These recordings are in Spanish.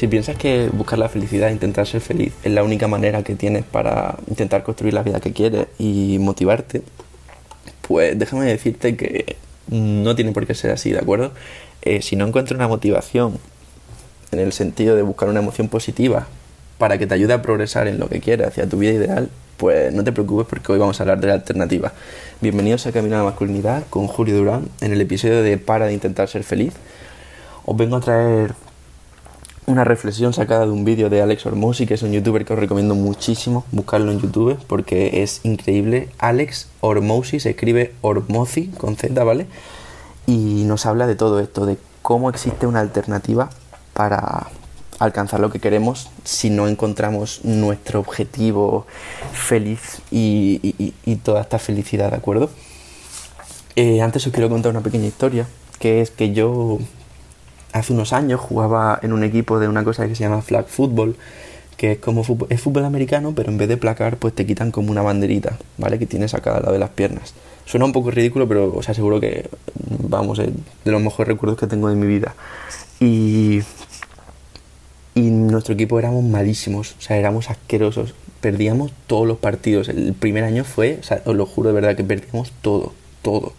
Si piensas que buscar la felicidad, intentar ser feliz, es la única manera que tienes para intentar construir la vida que quieres y motivarte, pues déjame decirte que no tiene por qué ser así, ¿de acuerdo? Eh, si no encuentras una motivación en el sentido de buscar una emoción positiva para que te ayude a progresar en lo que quieras hacia tu vida ideal, pues no te preocupes porque hoy vamos a hablar de la alternativa. Bienvenidos a Camino a la Masculinidad con Julio Durán en el episodio de Para de intentar ser feliz. Os vengo a traer una reflexión sacada de un vídeo de Alex Hormozy, que es un youtuber que os recomiendo muchísimo buscarlo en YouTube porque es increíble. Alex Hormozy se escribe Hormozy con Z, ¿vale? Y nos habla de todo esto, de cómo existe una alternativa para alcanzar lo que queremos si no encontramos nuestro objetivo feliz y, toda esta felicidad, ¿de acuerdo? Eh, antes os quiero contar una pequeña historia, que es que yo hace unos años jugaba en un equipo de una cosa que se llama flag football, que es como fútbol, es fútbol americano, pero en vez de placar, pues te quitan como una banderita, ¿vale? Que tienes a cada lado de las piernas. Suena un poco ridículo, pero os aseguro que, vamos, es de los mejores recuerdos que tengo de mi vida. Y, y nuestro equipo éramos malísimos, o sea, éramos asquerosos. Perdíamos todos los partidos. El primer año fue, o os lo juro de verdad, que perdíamos todo, todo.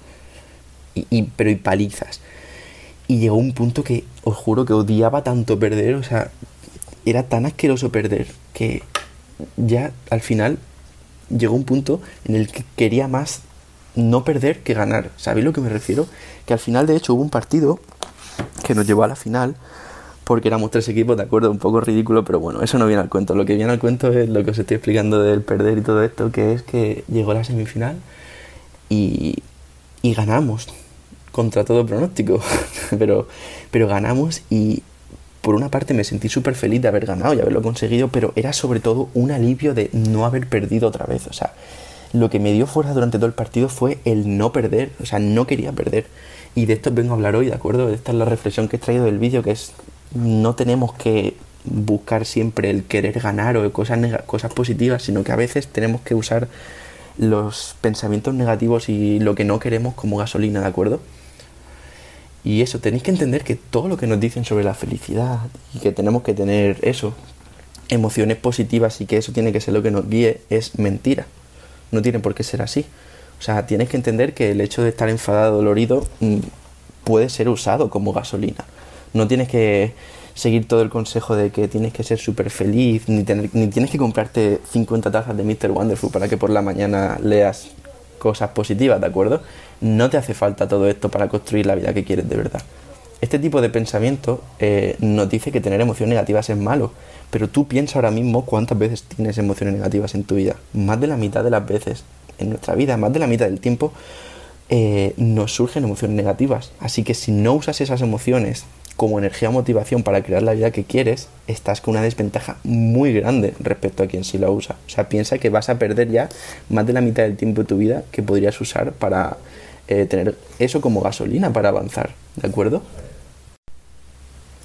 Y, pero y palizas. Y llegó un punto que os juro que odiaba tanto perder, o sea, era tan asqueroso perder que ya al final llegó un punto en el que quería más no perder que ganar. ¿Sabéis lo que me refiero? Que al final, de hecho, hubo un partido que nos llevó a la final porque éramos tres equipos, de acuerdo, un poco ridículo, pero bueno, eso no viene al cuento. Lo que viene al cuento es lo que os estoy explicando del perder y todo esto, que es que llegó la semifinal y, y ganamos contra todo pronóstico, pero, pero ganamos y por una parte me sentí súper feliz de haber ganado y haberlo conseguido, pero era sobre todo un alivio de no haber perdido otra vez, o sea, lo que me dio fuerza durante todo el partido fue el no perder, o sea, no quería perder. Y de esto vengo a hablar hoy, ¿de acuerdo? Esta es la reflexión que he traído del vídeo, que es no tenemos que buscar siempre el querer ganar o cosas, cosas positivas, sino que a veces tenemos que usar los pensamientos negativos y lo que no queremos como gasolina, ¿de acuerdo? Y eso, tenéis que entender que todo lo que nos dicen sobre la felicidad y que tenemos que tener eso, emociones positivas y que eso tiene que ser lo que nos guíe, es mentira. No tiene por qué ser así. O sea, tienes que entender que el hecho de estar enfadado, dolorido, mm, puede ser usado como gasolina. No tienes que seguir todo el consejo de que tienes que ser súper feliz, ni, tener, ni tienes que comprarte 50 tazas de Mr. Wonderful para que por la mañana leas cosas positivas, ¿de acuerdo? No te hace falta todo esto para construir la vida que quieres de verdad. Este tipo de pensamiento eh, nos dice que tener emociones negativas es malo, pero tú piensa ahora mismo cuántas veces tienes emociones negativas en tu vida. Más de la mitad de las veces en nuestra vida, más de la mitad del tiempo, eh, nos surgen emociones negativas. Así que si no usas esas emociones como energía o motivación para crear la vida que quieres, estás con una desventaja muy grande respecto a quien sí la usa. O sea, piensa que vas a perder ya más de la mitad del tiempo de tu vida que podrías usar para eh, tener eso como gasolina para avanzar, ¿de acuerdo?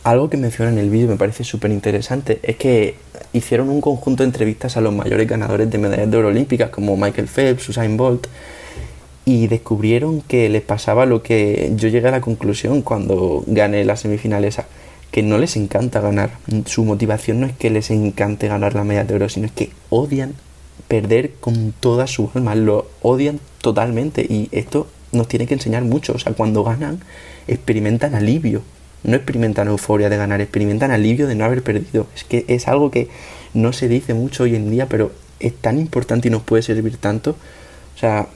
Algo que menciona en el vídeo me parece súper interesante es que hicieron un conjunto de entrevistas a los mayores ganadores de medallas de oro olímpicas como Michael Phelps, Usain Bolt, y descubrieron que les pasaba lo que yo llegué a la conclusión cuando gané la semifinal esa, que no les encanta ganar. Su motivación no es que les encante ganar la medalla de oro, sino es que odian perder con toda su alma, lo odian totalmente y esto nos tiene que enseñar mucho, o sea, cuando ganan experimentan alivio, no experimentan euforia de ganar, experimentan alivio de no haber perdido. Es que es algo que no se dice mucho hoy en día, pero es tan importante y nos puede servir tanto. O sea,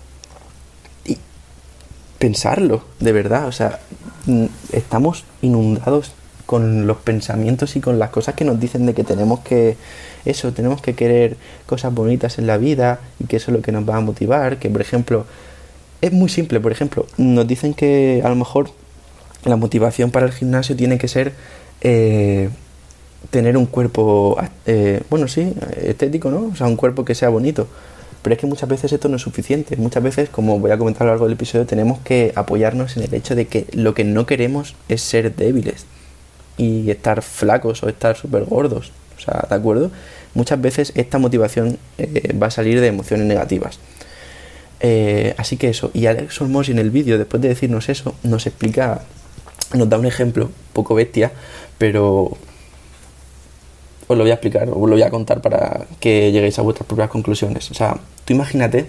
pensarlo, de verdad. O sea, mm, estamos inundados con los pensamientos y con las cosas que nos dicen de que tenemos que eso, tenemos que querer cosas bonitas en la vida y que eso es lo que nos va a motivar, que por ejemplo, es muy simple, por ejemplo, nos dicen que a lo mejor la motivación para el gimnasio tiene que ser eh, tener un cuerpo, eh, bueno, sí, estético, ¿no? O sea, un cuerpo que sea bonito. Pero es que muchas veces esto no es suficiente. Muchas veces, como voy a comentar a lo largo del episodio, tenemos que apoyarnos en el hecho de que lo que no queremos es ser débiles y estar flacos o estar súper gordos. O sea, ¿de acuerdo? Muchas veces esta motivación eh, va a salir de emociones negativas. Eh, así que eso. Y Alex Olmos en el vídeo, después de decirnos eso, nos explica, nos da un ejemplo poco bestia, pero os lo voy a explicar, os lo voy a contar para que lleguéis a vuestras propias conclusiones. O sea, tú imagínate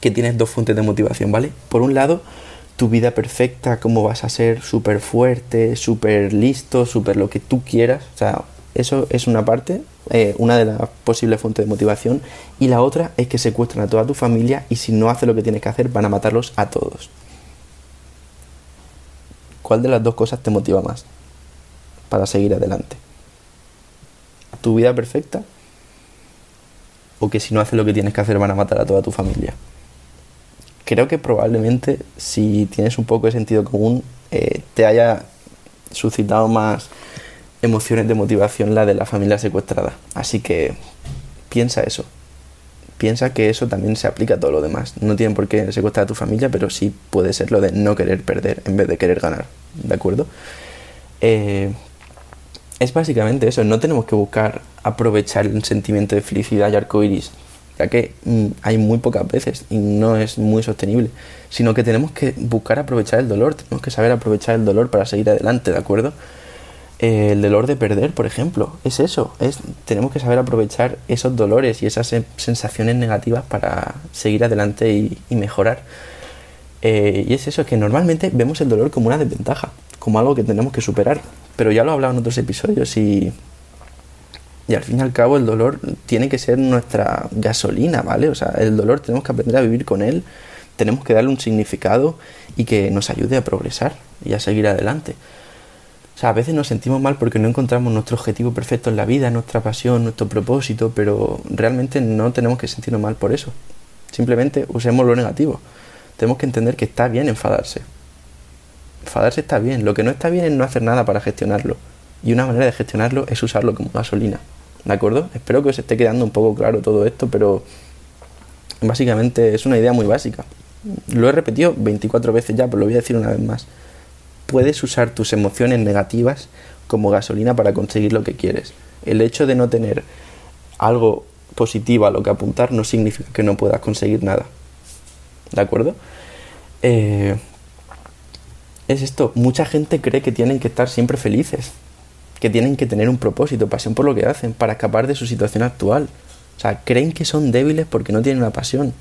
que tienes dos fuentes de motivación, ¿vale? Por un lado, tu vida perfecta, cómo vas a ser súper fuerte, súper listo, súper lo que tú quieras. O sea, eso es una parte, eh, una de las posibles fuentes de motivación. Y la otra es que secuestran a toda tu familia y si no haces lo que tienes que hacer van a matarlos a todos. ¿Cuál de las dos cosas te motiva más para seguir adelante? ¿Tu vida perfecta? ¿O que si no haces lo que tienes que hacer van a matar a toda tu familia? creo que probablemente si tienes un poco de sentido común eh, te haya suscitado más emociones de motivación la de la familia secuestrada. Así que piensa eso. Piensa que eso también se aplica a todo lo demás. No tiene por qué secuestrar a tu familia, pero sí puede ser lo de no querer perder en vez de querer ganar. ¿De acuerdo? Eh, es básicamente eso. No tenemos que buscar aprovechar el sentimiento de felicidad y arcoiris ya que mm, hay muy pocas veces y no es muy sostenible, sino que tenemos que buscar aprovechar el dolor, tenemos que saber aprovechar el dolor para seguir adelante, ¿de acuerdo? Eh, el dolor de perder, por ejemplo, es eso, es tenemos que saber aprovechar esos dolores y esas sensaciones negativas para seguir adelante y, mejorar. Eh, y es eso, que normalmente vemos el dolor como una desventaja, como algo que tenemos que superar, pero ya lo he hablado en otros episodios y y al fin y al cabo el dolor tiene que ser nuestra gasolina, ¿vale? O sea, el dolor tenemos que aprender a vivir con él, tenemos que darle un significado y que nos ayude a progresar y a seguir adelante. O sea, a veces nos sentimos mal porque no encontramos nuestro objetivo perfecto en la vida, nuestra pasión, nuestro propósito, pero realmente no tenemos que sentirnos mal por eso. Simplemente usemos lo negativo. Tenemos que entender que está bien enfadarse. Enfadarse está bien. Lo que no está bien es no hacer nada para gestionarlo. Y una manera de gestionarlo es usarlo como gasolina. ¿De acuerdo? Espero que os esté quedando un poco claro todo esto, pero básicamente es una idea muy básica. Lo he repetido 24 veces ya, pero lo voy a decir una vez más. Puedes usar tus emociones negativas como gasolina para conseguir lo que quieres. El hecho de no tener algo positivo a lo que apuntar no significa que no puedas conseguir nada. ¿De acuerdo? Eh, es esto, mucha gente cree que tienen que estar siempre felices que tienen que tener un propósito, pasión por lo que hacen, para escapar de su situación actual. O sea, creen que son débiles porque no tienen una pasión.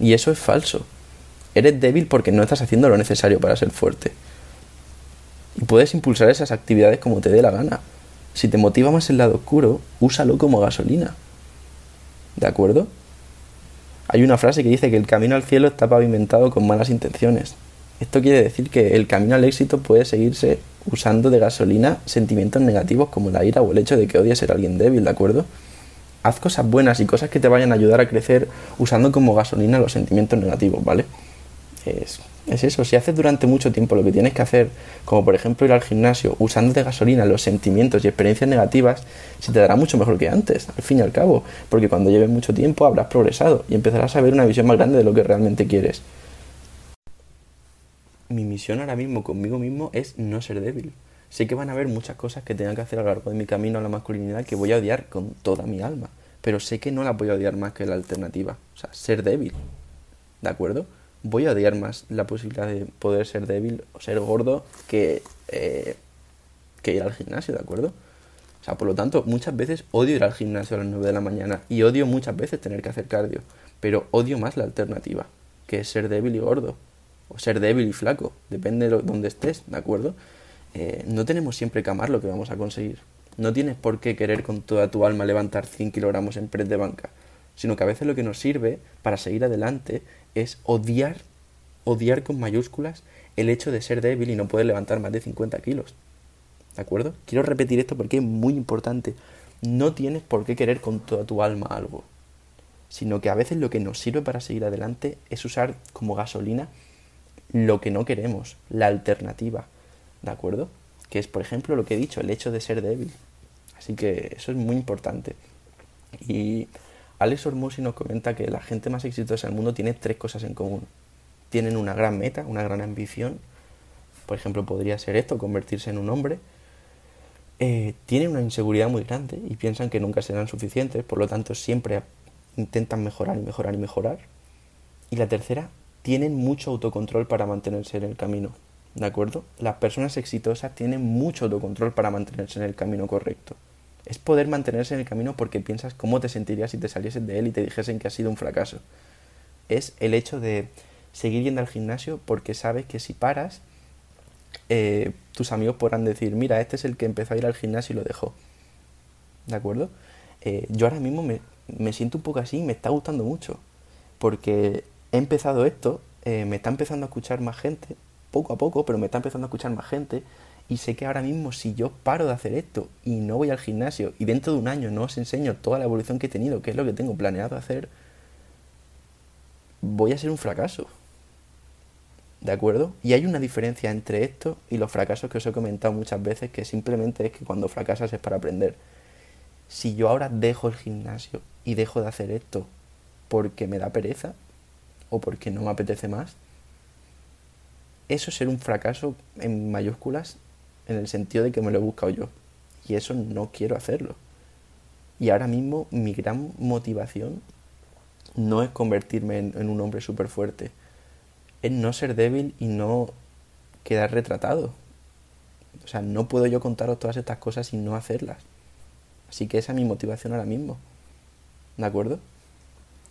Y eso es falso. Eres débil porque no estás haciendo lo necesario para ser fuerte. Y puedes impulsar esas actividades como te dé la gana. Si te motiva más el lado oscuro, úsalo como gasolina. ¿De acuerdo? Hay una frase que dice que el camino al cielo está pavimentado con malas intenciones. Esto quiere decir que el camino al éxito puede seguirse usando de gasolina sentimientos negativos como la ira o el hecho de que odies ser alguien débil, ¿de acuerdo? Haz cosas buenas y cosas que te vayan a ayudar a crecer usando como gasolina los sentimientos negativos, ¿vale? Es, es eso, si haces durante mucho tiempo lo que tienes que hacer, como por ejemplo ir al gimnasio usando de gasolina los sentimientos y experiencias negativas, se te dará mucho mejor que antes, al fin y al cabo, porque cuando lleves mucho tiempo habrás progresado y empezarás a ver una visión más grande de lo que realmente quieres mi misión ahora mismo conmigo mismo es no ser débil. Sé que van a haber muchas cosas que tenga que hacer a lo largo de mi camino a la masculinidad que voy a odiar con toda mi alma, pero sé que no la voy a odiar más que la alternativa, o sea, ser débil. ¿De acuerdo? Voy a odiar más la posibilidad de poder ser débil o ser gordo que, eh, que ir al gimnasio, ¿de acuerdo? O sea, por lo tanto, muchas veces odio ir al gimnasio a las 9 de la mañana y odio muchas veces tener que hacer cardio, pero odio más la alternativa, que es ser débil y gordo o ser débil y flaco, depende de donde estés, ¿de acuerdo? Eh, no tenemos siempre que amar lo que vamos a conseguir. No tienes por qué querer con toda tu alma levantar 100 kilogramos en press de banca, sino que a veces lo que nos sirve para seguir adelante es odiar, odiar con mayúsculas el hecho de ser débil y no poder levantar más de 50 kilos. ¿De acuerdo? Quiero repetir esto porque es muy importante. No tienes por qué querer con toda tu alma algo, sino que a veces lo que nos sirve para seguir adelante es usar como gasolina lo que no queremos, la alternativa, ¿de acuerdo? Que es, por ejemplo, lo que he dicho, el hecho de ser débil. Así que eso es muy importante. Y Alex Ormosi nos comenta que la gente más exitosa del mundo tiene tres cosas en común. Tienen una gran meta, una gran ambición. Por ejemplo, podría ser esto, convertirse en un hombre. Eh, tienen una inseguridad muy grande y piensan que nunca serán suficientes, por lo tanto siempre intentan mejorar y mejorar y mejorar. Y la tercera, tienen mucho autocontrol para mantenerse en el camino. ¿De acuerdo? Las personas exitosas tienen mucho autocontrol para mantenerse en el camino correcto. Es poder mantenerse en el camino porque piensas cómo te sentirías si te salieses de él y te dijesen que ha sido un fracaso. Es el hecho de seguir yendo al gimnasio porque sabes que si paras, eh, tus amigos podrán decir, mira, este es el que empezó a ir al gimnasio y lo dejó. ¿De acuerdo? Eh, yo ahora mismo me, me, siento un poco así y me está gustando mucho. Porque he empezado esto, eh, me está empezando a escuchar más gente, poco a poco, pero me está empezando a escuchar más gente. Y sé que ahora mismo si yo paro de hacer esto y no voy al gimnasio y dentro de un año no os enseño toda la evolución que he tenido, que es lo que tengo planeado hacer, voy a ser un fracaso. ¿De acuerdo? Y hay una diferencia entre esto y los fracasos que os he comentado muchas veces, que simplemente es que cuando fracasas es para aprender. Si yo ahora dejo el gimnasio y dejo de hacer esto porque me da pereza o porque no me apetece más, eso es ser un fracaso en mayúsculas en el sentido de que me lo he buscado yo. Y eso no quiero hacerlo. Y ahora mismo mi gran motivación no es convertirme en, un hombre súper fuerte es no ser débil y no quedar retratado. O sea, no puedo yo contaros todas estas cosas y no hacerlas. Así que esa es mi motivación ahora mismo. ¿De acuerdo?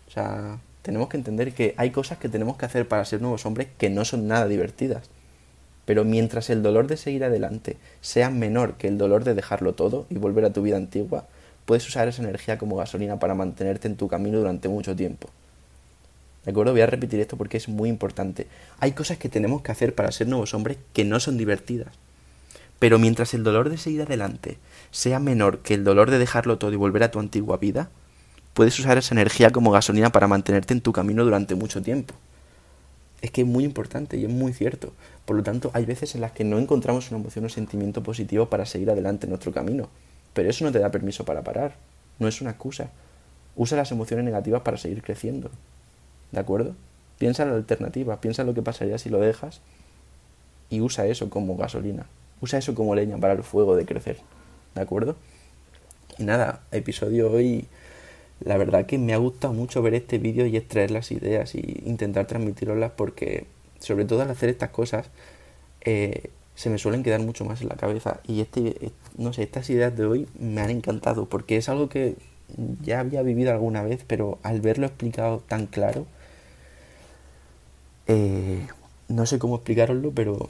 O sea, tenemos que entender que hay cosas que tenemos que hacer para ser nuevos hombres que no son nada divertidas. Pero mientras el dolor de seguir adelante sea menor que el dolor de dejarlo todo y volver a tu vida antigua, puedes usar esa energía como gasolina para mantenerte en tu camino durante mucho tiempo. ¿De acuerdo? Voy a repetir esto porque es muy importante. Hay cosas que tenemos que hacer para ser nuevos hombres que no son divertidas. Pero mientras el dolor de seguir adelante sea menor que el dolor de dejarlo todo y volver a tu antigua vida, puedes usar esa energía como gasolina para mantenerte en tu camino durante mucho tiempo. Es que es muy importante y es muy cierto. Por lo tanto, hay veces en las que no encontramos una emoción o sentimiento positivo para seguir adelante en nuestro camino. Pero eso no te da permiso para parar. No es una excusa. Usa las emociones negativas para seguir creciendo. ¿De acuerdo? Piensa en la alternativa, piensa en lo que pasaría si lo dejas y usa eso como gasolina. Usa eso como leña para el fuego de crecer. ¿De acuerdo? Y nada, episodio hoy. La verdad que me ha gustado mucho ver este vídeo y extraer las ideas y intentar transmitiroslas porque, sobre todo al hacer estas cosas, eh, se me suelen quedar mucho más en la cabeza. Y este, no sé, estas ideas de hoy me han encantado porque es algo que ya había vivido alguna vez, pero al verlo explicado tan claro, eh, no sé cómo explicaroslo, pero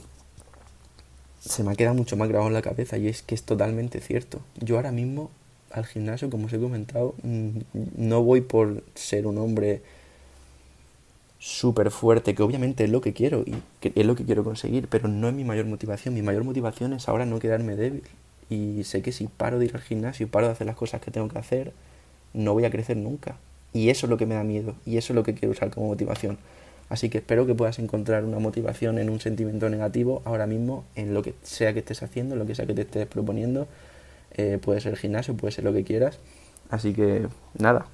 se me ha quedado mucho más grabado en la cabeza y es que es totalmente cierto. Yo ahora mismo al gimnasio, como os he comentado, mm, no voy por ser un hombre súper fuerte, que obviamente es lo que quiero y es lo que quiero conseguir, pero no es mi mayor motivación. Mi mayor motivación es ahora no quedarme débil. Y sé que si paro de ir al gimnasio, paro de hacer las cosas que tengo que hacer, no voy a crecer nunca. Y eso es lo que me da miedo y eso es lo que quiero usar como motivación. Así que espero que puedas encontrar una motivación en un sentimiento negativo ahora mismo, en lo que sea que estés haciendo, en lo que sea que te estés proponiendo. Eh, puede ser gimnasio, puede ser lo que quieras. Así que nada,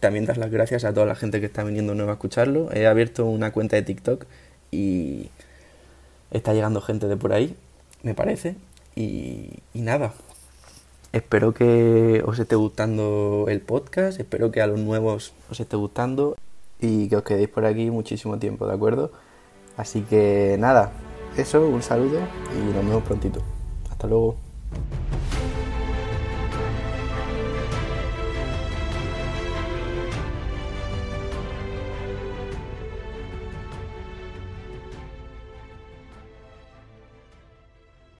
también das las gracias a toda la gente que está viniendo nueva a escucharlo. He abierto una cuenta de TikTok y está llegando gente de por ahí, me parece. Y, y nada, espero que os esté gustando el podcast, espero que a los nuevos os esté gustando y que os quedéis por aquí muchísimo tiempo, ¿de acuerdo? Así que nada, eso, un saludo y nos vemos prontito. Hasta luego.